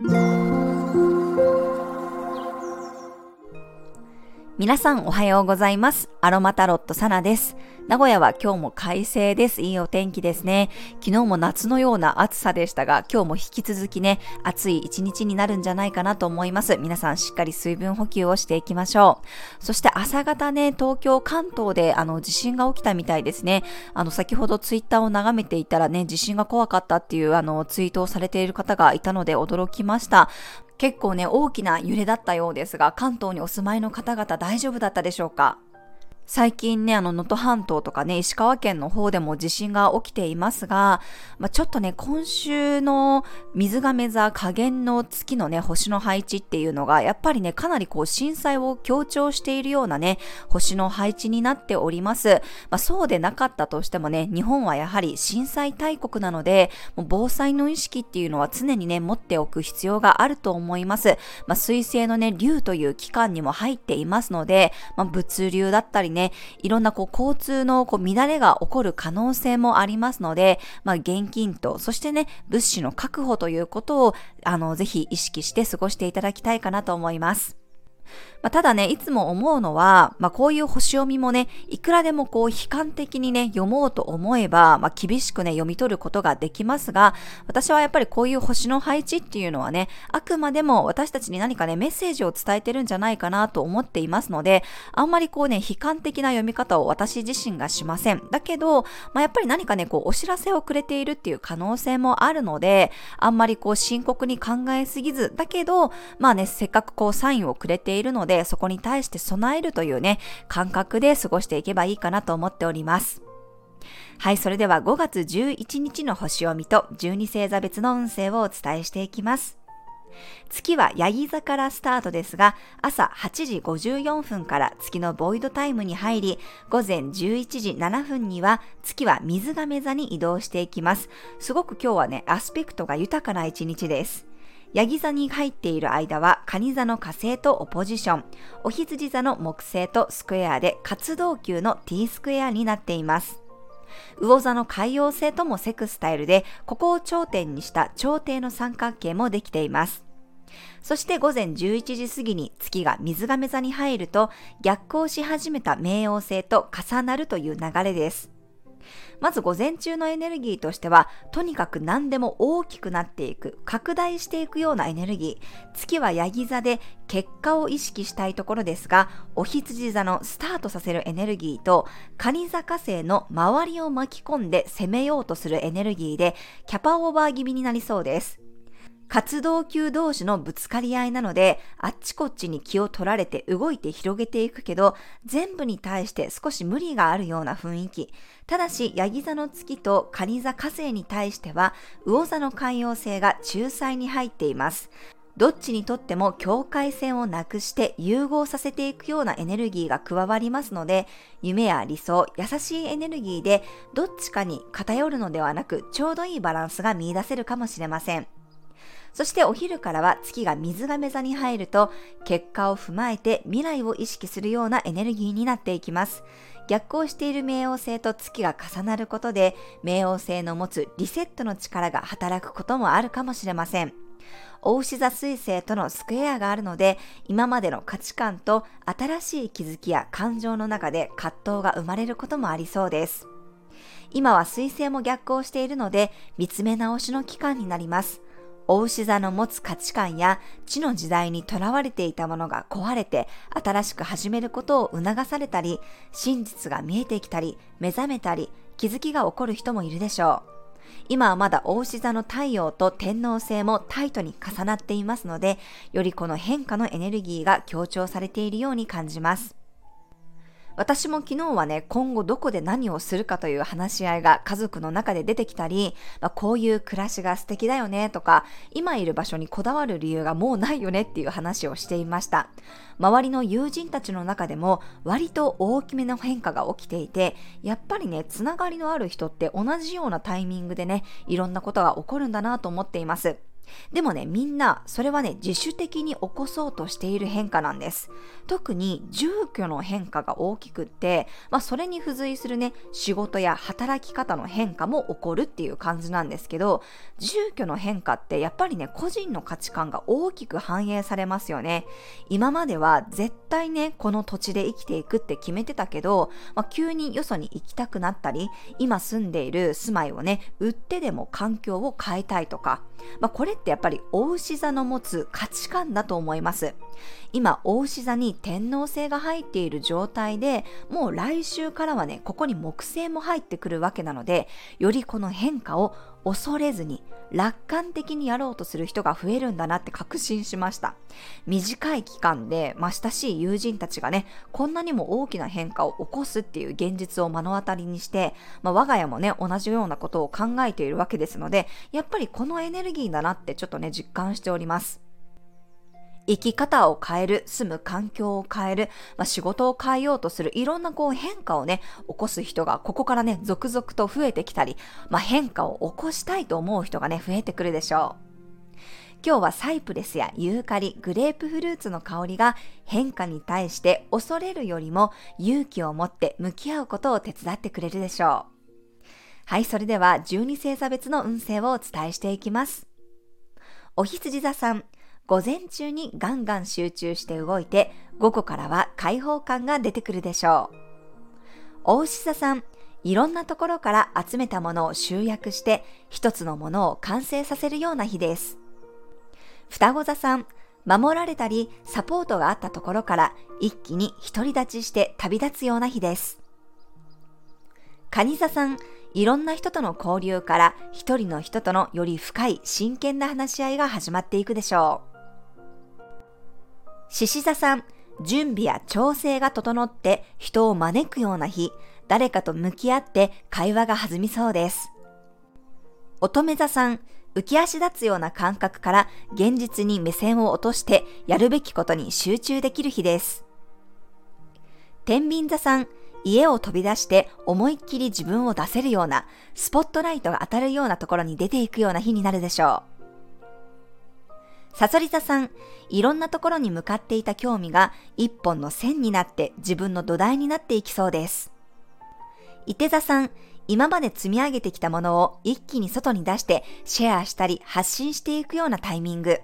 Thank. 皆さんおはようございます。アロマタロットサナです。名古屋は今日も快晴です。いいお天気ですね。昨日も夏のような暑さでしたが、今日も引き続きね、暑い一日になるんじゃないかなと思います。皆さんしっかり水分補給をしていきましょう。そして朝方ね、東京、関東であの地震が起きたみたいですね。あの先ほどツイッターを眺めていたらね、地震が怖かったっていうあのツイートをされている方がいたので驚きました。結構ね、大きな揺れだったようですが、関東にお住まいの方々大丈夫だったでしょうか？最近ね、あの、能登半島とかね、石川県の方でも地震が起きていますが、まあ、ちょっとね、今週の水亀座加減の月のね、星の配置っていうのが、やっぱりね、かなりこう、震災を強調しているようなね、星の配置になっております。まあ、そうでなかったとしてもね、日本はやはり震災大国なので、もう防災の意識っていうのは常にね、持っておく必要があると思います。まあ、水星のね、竜という期間にも入っていますので、まあ、物流だったりね、ね、いろんなこう交通のこう乱れが起こる可能性もありますので、まあ、現金と、そしてね、物資の確保ということを、あの、ぜひ意識して過ごしていただきたいかなと思います。まあ、ただね、いつも思うのは、まあ、こういう星読みもね、いくらでもこう悲観的にね、読もうと思えば、まあ、厳しくね、読み取ることができますが、私はやっぱりこういう星の配置っていうのはね、あくまでも私たちに何かね、メッセージを伝えてるんじゃないかなと思っていますので、あんまりこうね、悲観的な読み方を私自身がしません。だけど、まあ、やっぱり何かね、こう、お知らせをくれているっていう可能性もあるので、あんまりこう、深刻に考えすぎず、だけど、まあね、せっかくこう、サインをくれているいるので、そこに対して備えるというね、感覚で過ごしていけばいいかなと思っております。はい、それでは5月11日の星を見と12星座別の運勢をお伝えしていきます。月はヤギ座からスタートですが、朝8時54分から月のボイドタイムに入り、午前11時7分には月は水亀座に移動していきます。すごく今日はね、アスペクトが豊かな一日です。ヤギ座に入っている間は、蟹座の火星とオポジション、お羊座の木星とスクエアで活動級の T スクエアになっています。魚座の海洋星ともセクスタイルで、ここを頂点にした頂点の三角形もできています。そして午前11時過ぎに月が水亀座に入ると逆行し始めた冥王星と重なるという流れです。まず午前中のエネルギーとしては、とにかく何でも大きくなっていく、拡大していくようなエネルギー。月はヤギ座で結果を意識したいところですが、お羊座のスタートさせるエネルギーと、カニ座火星の周りを巻き込んで攻めようとするエネルギーで、キャパオーバー気味になりそうです。活動級同士のぶつかり合いなので、あっちこっちに気を取られて動いて広げていくけど、全部に対して少し無理があるような雰囲気。ただし、ヤギ座の月とカニ座火星に対しては、魚座の海洋星が仲裁に入っています。どっちにとっても境界線をなくして融合させていくようなエネルギーが加わりますので、夢や理想、優しいエネルギーでどっちかに偏るのではなく、ちょうどいいバランスが見出せるかもしれません。そしてお昼からは月が水亀座に入ると、結果を踏まえて未来を意識するようなエネルギーになっていきます。逆行している冥王星と月が重なることで、冥王星の持つリセットの力が働くこともあるかもしれません。大牛座水星とのスクエアがあるので、今までの価値観と新しい気づきや感情の中で葛藤が生まれることもありそうです。今は水星も逆行しているので、見つめ直しの期間になります。お牛座の持つ価値観や地の時代にとらわれていたものが壊れて新しく始めることを促されたり、真実が見えてきたり、目覚めたり、気づきが起こる人もいるでしょう。今はまだ大牛座の太陽と天皇星もタイトに重なっていますので、よりこの変化のエネルギーが強調されているように感じます。私も昨日はね、今後どこで何をするかという話し合いが家族の中で出てきたり、まあ、こういう暮らしが素敵だよねとか、今いる場所にこだわる理由がもうないよねっていう話をしていました。周りの友人たちの中でも割と大きめの変化が起きていて、やっぱりね、つながりのある人って同じようなタイミングでね、いろんなことが起こるんだなと思っています。でもね、みんな、それはね、自主的に起こそうとしている変化なんです。特に住居の変化が大きくって、まあ、それに付随するね、仕事や働き方の変化も起こるっていう感じなんですけど、住居の変化ってやっぱりね、個人の価値観が大きく反映されますよね。今までは絶対ね、この土地で生きていくって決めてたけど、まあ、急によそに行きたくなったり、今住んでいる住まいをね、売ってでも環境を変えたいとか、まあ、これっってやっぱり大牛座の持つ価値観だと思います。今、大牛座に天皇星が入っている状態で、もう来週からはね、ここに木星も入ってくるわけなので、よりこの変化を恐れずに楽観的にやろうとする人が増えるんだなって確信しました。短い期間で、まあ、親しい友人たちがね、こんなにも大きな変化を起こすっていう現実を目の当たりにして、まあ、我が家もね、同じようなことを考えているわけですので、やっぱりこのエネルギーだなってちょっとね、実感しております。生き方を変える、住む環境を変える、まあ、仕事を変えようとする、いろんなこう変化をね、起こす人がここからね、続々と増えてきたり、まあ、変化を起こしたいと思う人がね、増えてくるでしょう。今日はサイプレスやユーカリ、グレープフルーツの香りが変化に対して恐れるよりも勇気を持って向き合うことを手伝ってくれるでしょう。はい、それでは12星座別の運勢をお伝えしていきます。お羊座さん、午前中にガンガン集中して動いて、午後からは開放感が出てくるでしょう。大牛座さん、いろんなところから集めたものを集約して、一つのものを完成させるような日です。双子座さん、守られたりサポートがあったところから一気に独り立ちして旅立つような日です。蟹座さん、いろんな人との交流から一人の人とのより深い真剣な話し合いが始まっていくでしょう。獅子座さん、準備や調整が整って人を招くような日、誰かと向き合って会話が弾みそうです。乙女座さん、浮き足立つような感覚から現実に目線を落としてやるべきことに集中できる日です。天秤座さん、家を飛び出して思いっきり自分を出せるようなスポットライトが当たるようなところに出ていくような日になるでしょう。サソリ座さん、いろんなところに向かっていた興味が一本の線になって自分の土台になっていきそうです。伊手座さん、今まで積み上げてきたものを一気に外に出してシェアしたり発信していくようなタイミング。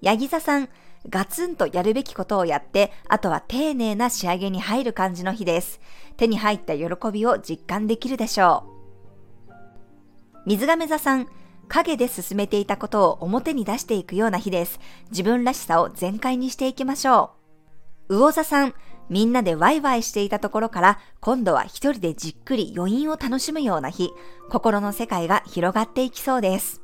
ヤギ座さん、ガツンとやるべきことをやって、あとは丁寧な仕上げに入る感じの日です。手に入った喜びを実感できるでしょう。水亀座さん、影で進めていたことを表に出していくような日です。自分らしさを全開にしていきましょう。魚座さん、みんなでワイワイしていたところから、今度は一人でじっくり余韻を楽しむような日、心の世界が広がっていきそうです。